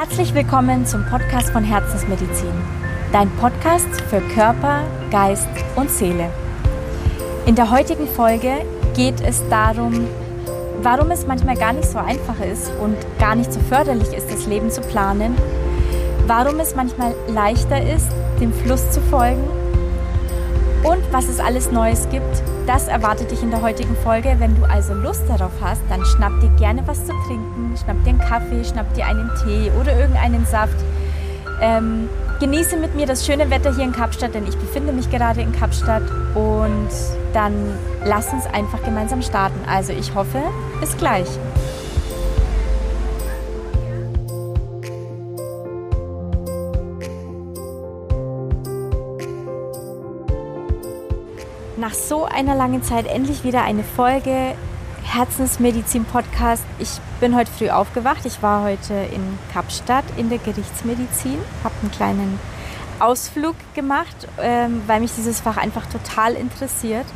Herzlich willkommen zum Podcast von Herzensmedizin, dein Podcast für Körper, Geist und Seele. In der heutigen Folge geht es darum, warum es manchmal gar nicht so einfach ist und gar nicht so förderlich ist, das Leben zu planen, warum es manchmal leichter ist, dem Fluss zu folgen und was es alles Neues gibt, das erwartet dich in der heutigen Folge. Wenn du also Lust darauf hast, dann schnapp dir gerne was zu trinken, schnapp dir einen Kaffee, schnapp dir einen Tee oder irgendeinen Saft. Ähm, genieße mit mir das schöne Wetter hier in Kapstadt, denn ich befinde mich gerade in Kapstadt und dann lass uns einfach gemeinsam starten. Also ich hoffe, bis gleich. Nach so einer langen Zeit endlich wieder eine Folge Herzensmedizin Podcast. Ich bin heute früh aufgewacht. Ich war heute in Kapstadt in der Gerichtsmedizin, habe einen kleinen Ausflug gemacht, ähm, weil mich dieses Fach einfach total interessiert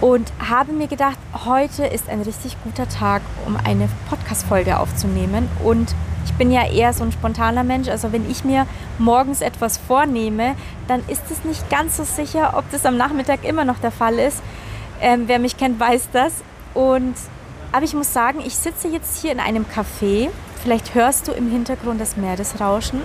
und habe mir gedacht, heute ist ein richtig guter Tag, um eine Podcast-Folge aufzunehmen und ich bin ja eher so ein spontaner Mensch. Also wenn ich mir morgens etwas vornehme, dann ist es nicht ganz so sicher, ob das am Nachmittag immer noch der Fall ist. Ähm, wer mich kennt, weiß das. Und aber ich muss sagen, ich sitze jetzt hier in einem Café. Vielleicht hörst du im Hintergrund das Meeresrauschen.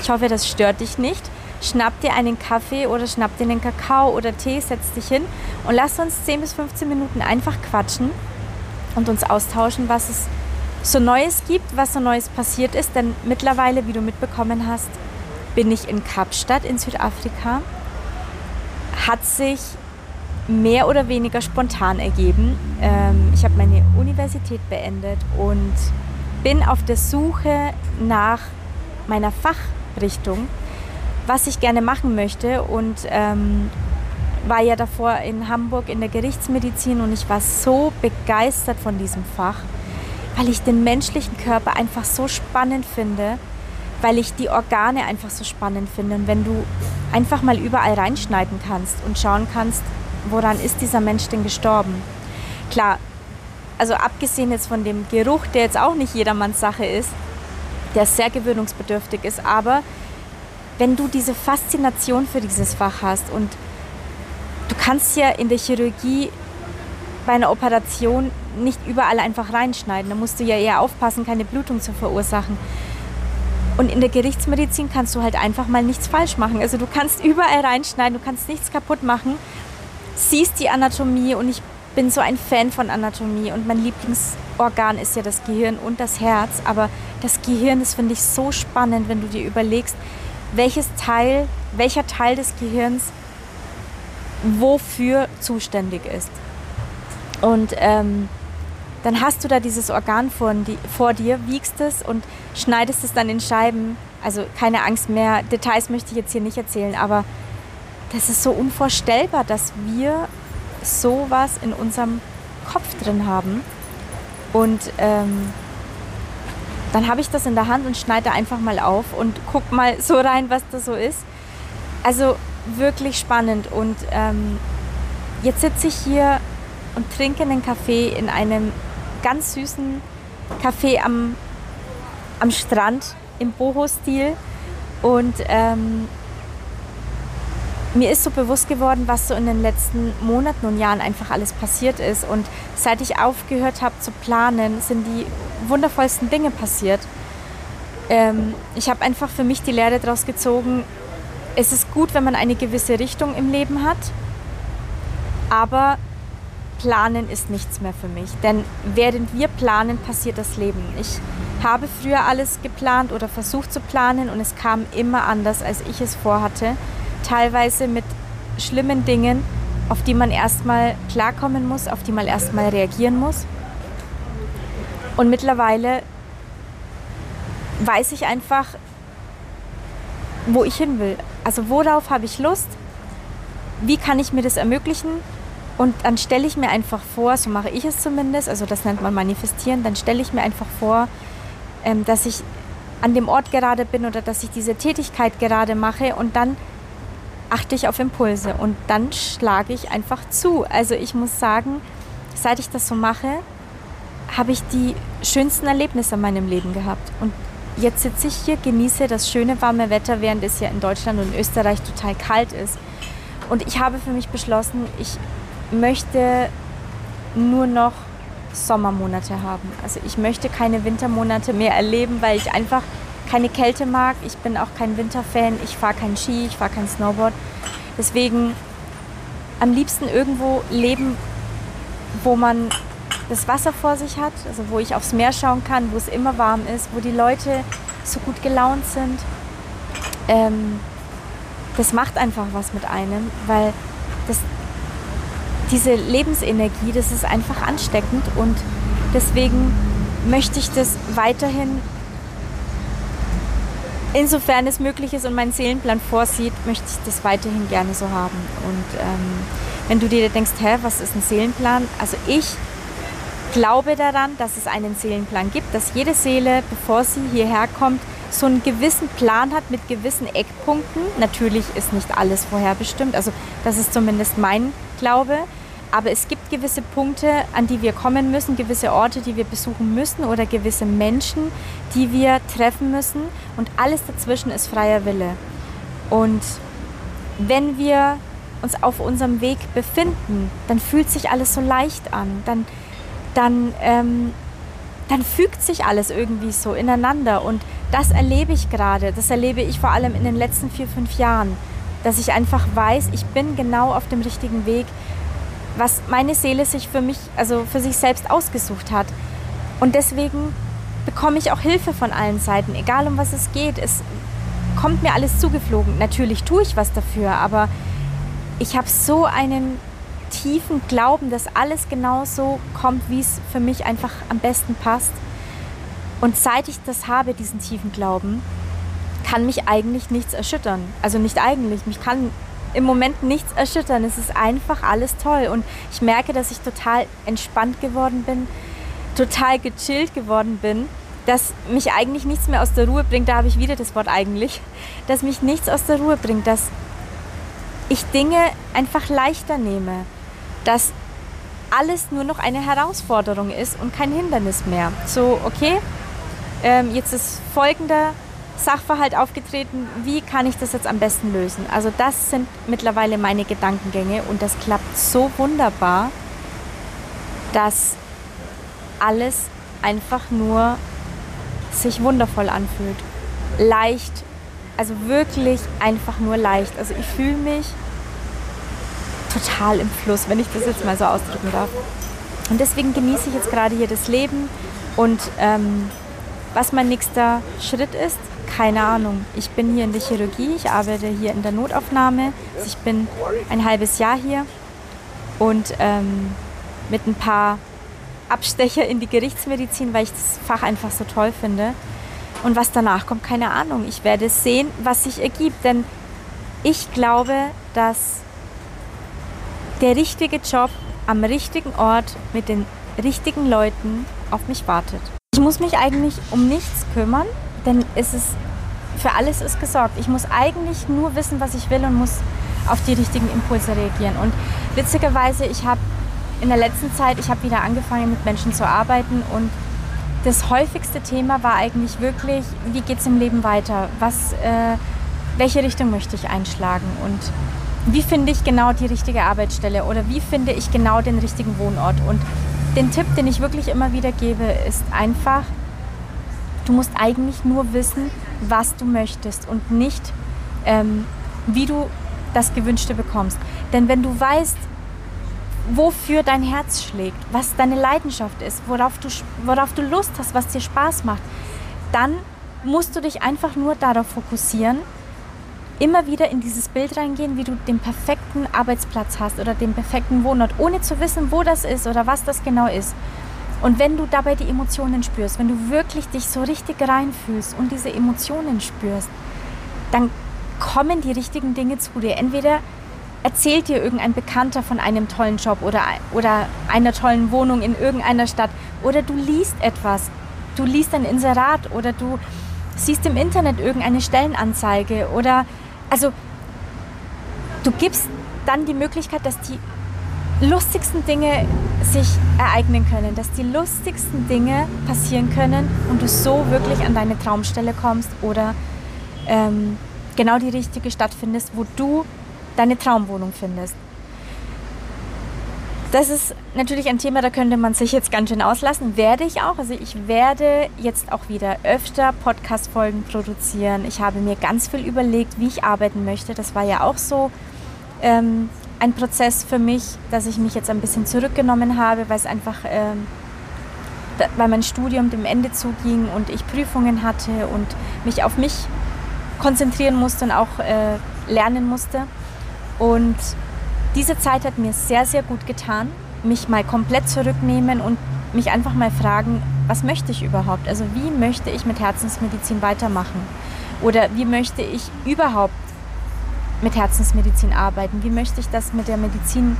Ich hoffe, das stört dich nicht. Schnapp dir einen Kaffee oder schnapp dir einen Kakao oder Tee, setz dich hin und lass uns 10 bis 15 Minuten einfach quatschen und uns austauschen, was es so Neues gibt, was so Neues passiert ist. Denn mittlerweile, wie du mitbekommen hast, bin ich in Kapstadt in Südafrika. Hat sich mehr oder weniger spontan ergeben. Ähm, ich habe meine Universität beendet und bin auf der Suche nach meiner Fachrichtung, was ich gerne machen möchte und ähm, war ja davor in Hamburg in der Gerichtsmedizin und ich war so begeistert von diesem Fach weil ich den menschlichen Körper einfach so spannend finde, weil ich die Organe einfach so spannend finde. Und wenn du einfach mal überall reinschneiden kannst und schauen kannst, woran ist dieser Mensch denn gestorben? Klar, also abgesehen jetzt von dem Geruch, der jetzt auch nicht jedermanns Sache ist, der sehr gewöhnungsbedürftig ist, aber wenn du diese Faszination für dieses Fach hast und du kannst ja in der Chirurgie bei einer Operation nicht überall einfach reinschneiden. Da musst du ja eher aufpassen, keine Blutung zu verursachen. Und in der Gerichtsmedizin kannst du halt einfach mal nichts falsch machen. Also du kannst überall reinschneiden, du kannst nichts kaputt machen, siehst die Anatomie und ich bin so ein Fan von Anatomie und mein Lieblingsorgan ist ja das Gehirn und das Herz. Aber das Gehirn, das finde ich so spannend, wenn du dir überlegst, welches Teil, welcher Teil des Gehirns wofür zuständig ist. Und ähm, dann hast du da dieses Organ vor, vor dir, wiegst es und schneidest es dann in Scheiben. Also keine Angst mehr, Details möchte ich jetzt hier nicht erzählen, aber das ist so unvorstellbar, dass wir sowas in unserem Kopf drin haben. Und ähm, dann habe ich das in der Hand und schneide einfach mal auf und guck mal so rein, was da so ist. Also wirklich spannend. Und ähm, jetzt sitze ich hier und trinke einen Kaffee in einem ganz süßen Café am, am Strand im Boho-Stil. Und ähm, mir ist so bewusst geworden, was so in den letzten Monaten und Jahren einfach alles passiert ist. Und seit ich aufgehört habe zu planen, sind die wundervollsten Dinge passiert. Ähm, ich habe einfach für mich die Lehre daraus gezogen, es ist gut, wenn man eine gewisse Richtung im Leben hat, aber Planen ist nichts mehr für mich. Denn während wir planen, passiert das Leben. Ich habe früher alles geplant oder versucht zu planen und es kam immer anders, als ich es vorhatte. Teilweise mit schlimmen Dingen, auf die man erstmal klarkommen muss, auf die man erstmal reagieren muss. Und mittlerweile weiß ich einfach, wo ich hin will. Also worauf habe ich Lust? Wie kann ich mir das ermöglichen? Und dann stelle ich mir einfach vor, so mache ich es zumindest, also das nennt man manifestieren, dann stelle ich mir einfach vor, ähm, dass ich an dem Ort gerade bin oder dass ich diese Tätigkeit gerade mache und dann achte ich auf Impulse und dann schlage ich einfach zu. Also ich muss sagen, seit ich das so mache, habe ich die schönsten Erlebnisse in meinem Leben gehabt. Und jetzt sitze ich hier, genieße das schöne warme Wetter, während es ja in Deutschland und Österreich total kalt ist. Und ich habe für mich beschlossen, ich möchte nur noch Sommermonate haben. Also ich möchte keine Wintermonate mehr erleben, weil ich einfach keine Kälte mag. Ich bin auch kein Winterfan. Ich fahre kein Ski, ich fahre kein Snowboard. Deswegen am liebsten irgendwo leben, wo man das Wasser vor sich hat, also wo ich aufs Meer schauen kann, wo es immer warm ist, wo die Leute so gut gelaunt sind. Ähm, das macht einfach was mit einem, weil das, diese Lebensenergie, das ist einfach ansteckend und deswegen möchte ich das weiterhin, insofern es möglich ist und mein Seelenplan vorsieht, möchte ich das weiterhin gerne so haben. Und ähm, wenn du dir denkst, hä, was ist ein Seelenplan? Also ich glaube daran, dass es einen Seelenplan gibt, dass jede Seele, bevor sie hierher kommt, so einen gewissen Plan hat mit gewissen Eckpunkten. Natürlich ist nicht alles vorherbestimmt, also das ist zumindest mein Glaube. Aber es gibt gewisse Punkte, an die wir kommen müssen, gewisse Orte, die wir besuchen müssen oder gewisse Menschen, die wir treffen müssen. Und alles dazwischen ist freier Wille. Und wenn wir uns auf unserem Weg befinden, dann fühlt sich alles so leicht an. Dann, dann, ähm, dann fügt sich alles irgendwie so ineinander. Und das erlebe ich gerade. Das erlebe ich vor allem in den letzten vier, fünf Jahren. Dass ich einfach weiß, ich bin genau auf dem richtigen Weg, was meine Seele sich für mich, also für sich selbst ausgesucht hat. Und deswegen bekomme ich auch Hilfe von allen Seiten, egal um was es geht. Es kommt mir alles zugeflogen. Natürlich tue ich was dafür, aber ich habe so einen tiefen Glauben, dass alles genau so kommt, wie es für mich einfach am besten passt. Und seit ich das habe, diesen tiefen Glauben, kann mich eigentlich nichts erschüttern. Also nicht eigentlich, mich kann im Moment nichts erschüttern. Es ist einfach alles toll. Und ich merke, dass ich total entspannt geworden bin, total gechillt geworden bin, dass mich eigentlich nichts mehr aus der Ruhe bringt. Da habe ich wieder das Wort eigentlich. Dass mich nichts aus der Ruhe bringt, dass ich Dinge einfach leichter nehme. Dass alles nur noch eine Herausforderung ist und kein Hindernis mehr. So, okay, ähm, jetzt ist folgender Sachverhalt aufgetreten, wie kann ich das jetzt am besten lösen? Also das sind mittlerweile meine Gedankengänge und das klappt so wunderbar, dass alles einfach nur sich wundervoll anfühlt. Leicht, also wirklich einfach nur leicht. Also ich fühle mich total im Fluss, wenn ich das jetzt mal so ausdrücken darf. Und deswegen genieße ich jetzt gerade hier das Leben und ähm, was mein nächster Schritt ist, keine Ahnung. Ich bin hier in der Chirurgie, ich arbeite hier in der Notaufnahme. Also ich bin ein halbes Jahr hier und ähm, mit ein paar Abstecher in die Gerichtsmedizin, weil ich das Fach einfach so toll finde. Und was danach kommt, keine Ahnung. Ich werde sehen, was sich ergibt, denn ich glaube, dass der richtige Job am richtigen Ort mit den richtigen Leuten auf mich wartet. Ich muss mich eigentlich um nichts kümmern, denn es ist, für alles ist gesorgt. Ich muss eigentlich nur wissen, was ich will und muss auf die richtigen Impulse reagieren. Und witzigerweise, ich habe in der letzten Zeit, ich habe wieder angefangen mit Menschen zu arbeiten und das häufigste Thema war eigentlich wirklich, wie geht es im Leben weiter? Was, äh, welche Richtung möchte ich einschlagen? Und wie finde ich genau die richtige Arbeitsstelle oder wie finde ich genau den richtigen Wohnort? Und den Tipp, den ich wirklich immer wieder gebe, ist einfach, du musst eigentlich nur wissen, was du möchtest und nicht, ähm, wie du das Gewünschte bekommst. Denn wenn du weißt, wofür dein Herz schlägt, was deine Leidenschaft ist, worauf du, worauf du Lust hast, was dir Spaß macht, dann musst du dich einfach nur darauf fokussieren immer wieder in dieses Bild reingehen, wie du den perfekten Arbeitsplatz hast oder den perfekten Wohnort, ohne zu wissen, wo das ist oder was das genau ist. Und wenn du dabei die Emotionen spürst, wenn du wirklich dich so richtig reinfühlst und diese Emotionen spürst, dann kommen die richtigen Dinge zu dir. Entweder erzählt dir irgendein Bekannter von einem tollen Job oder, oder einer tollen Wohnung in irgendeiner Stadt oder du liest etwas. Du liest ein Inserat oder du siehst im Internet irgendeine Stellenanzeige oder also du gibst dann die Möglichkeit, dass die lustigsten Dinge sich ereignen können, dass die lustigsten Dinge passieren können und du so wirklich an deine Traumstelle kommst oder ähm, genau die richtige Stadt findest, wo du deine Traumwohnung findest. Das ist natürlich ein Thema, da könnte man sich jetzt ganz schön auslassen. Werde ich auch. Also ich werde jetzt auch wieder öfter Podcast-Folgen produzieren. Ich habe mir ganz viel überlegt, wie ich arbeiten möchte. Das war ja auch so ähm, ein Prozess für mich, dass ich mich jetzt ein bisschen zurückgenommen habe, weil es einfach, ähm, weil mein Studium dem Ende zuging und ich Prüfungen hatte und mich auf mich konzentrieren musste und auch äh, lernen musste. Und diese Zeit hat mir sehr, sehr gut getan, mich mal komplett zurücknehmen und mich einfach mal fragen, was möchte ich überhaupt? Also wie möchte ich mit Herzensmedizin weitermachen? Oder wie möchte ich überhaupt mit Herzensmedizin arbeiten? Wie möchte ich das mit der Medizin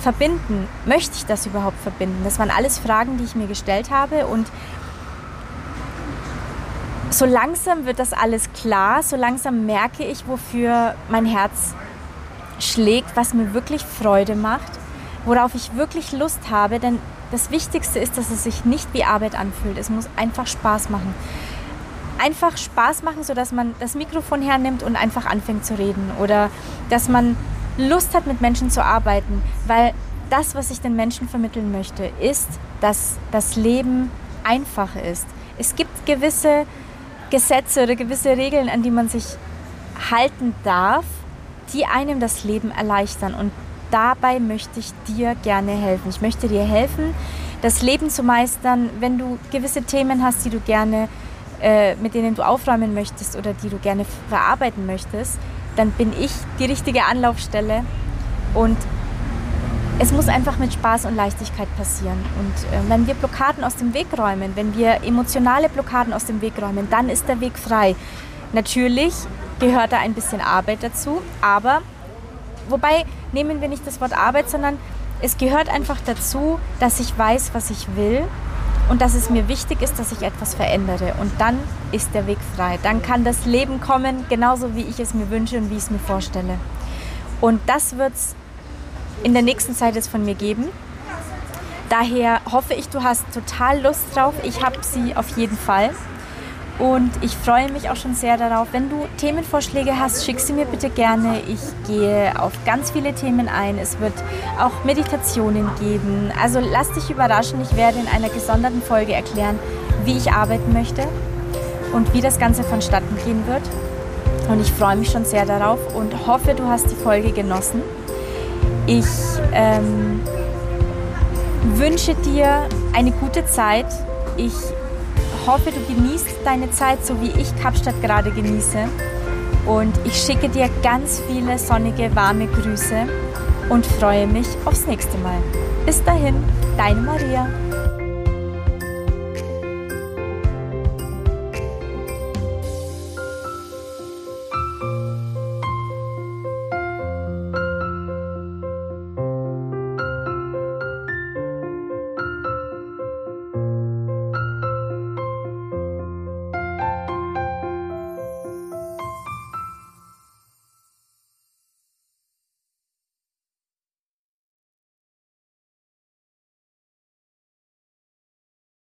verbinden? Möchte ich das überhaupt verbinden? Das waren alles Fragen, die ich mir gestellt habe und so langsam wird das alles klar, so langsam merke ich, wofür mein Herz schlägt, was mir wirklich Freude macht, worauf ich wirklich Lust habe, denn das Wichtigste ist, dass es sich nicht wie Arbeit anfühlt. Es muss einfach Spaß machen einfach Spaß machen, sodass man das Mikrofon hernimmt und einfach anfängt zu reden. Oder dass man Lust hat, mit Menschen zu arbeiten. Weil das, was ich den Menschen vermitteln möchte, ist, dass das Leben einfach ist. Es gibt gewisse Gesetze oder gewisse Regeln, an die man sich halten darf, die einem das Leben erleichtern. Und dabei möchte ich dir gerne helfen. Ich möchte dir helfen, das Leben zu meistern, wenn du gewisse Themen hast, die du gerne äh, mit denen du aufräumen möchtest oder die du gerne verarbeiten möchtest, dann bin ich die richtige Anlaufstelle und es muss einfach mit Spaß und Leichtigkeit passieren. Und äh, wenn wir Blockaden aus dem Weg räumen, wenn wir emotionale Blockaden aus dem Weg räumen, dann ist der Weg frei. Natürlich gehört da ein bisschen Arbeit dazu, aber wobei nehmen wir nicht das Wort Arbeit, sondern es gehört einfach dazu, dass ich weiß, was ich will und dass es mir wichtig ist, dass ich etwas verändere. Und dann ist der Weg frei. Dann kann das Leben kommen, genauso wie ich es mir wünsche und wie ich es mir vorstelle. Und das wird es in der nächsten Zeit jetzt von mir geben. Daher hoffe ich, du hast total Lust drauf. Ich habe sie auf jeden Fall. Und ich freue mich auch schon sehr darauf. Wenn du Themenvorschläge hast, schick sie mir bitte gerne. Ich gehe auf ganz viele Themen ein. Es wird auch Meditationen geben. Also lass dich überraschen. Ich werde in einer gesonderten Folge erklären, wie ich arbeiten möchte und wie das Ganze vonstatten gehen wird. Und ich freue mich schon sehr darauf und hoffe, du hast die Folge genossen. Ich ähm, wünsche dir eine gute Zeit. Ich hoffe, du genießt deine Zeit, so wie ich Kapstadt gerade genieße. Und ich schicke dir ganz viele sonnige, warme Grüße und freue mich aufs nächste Mal. Bis dahin, deine Maria.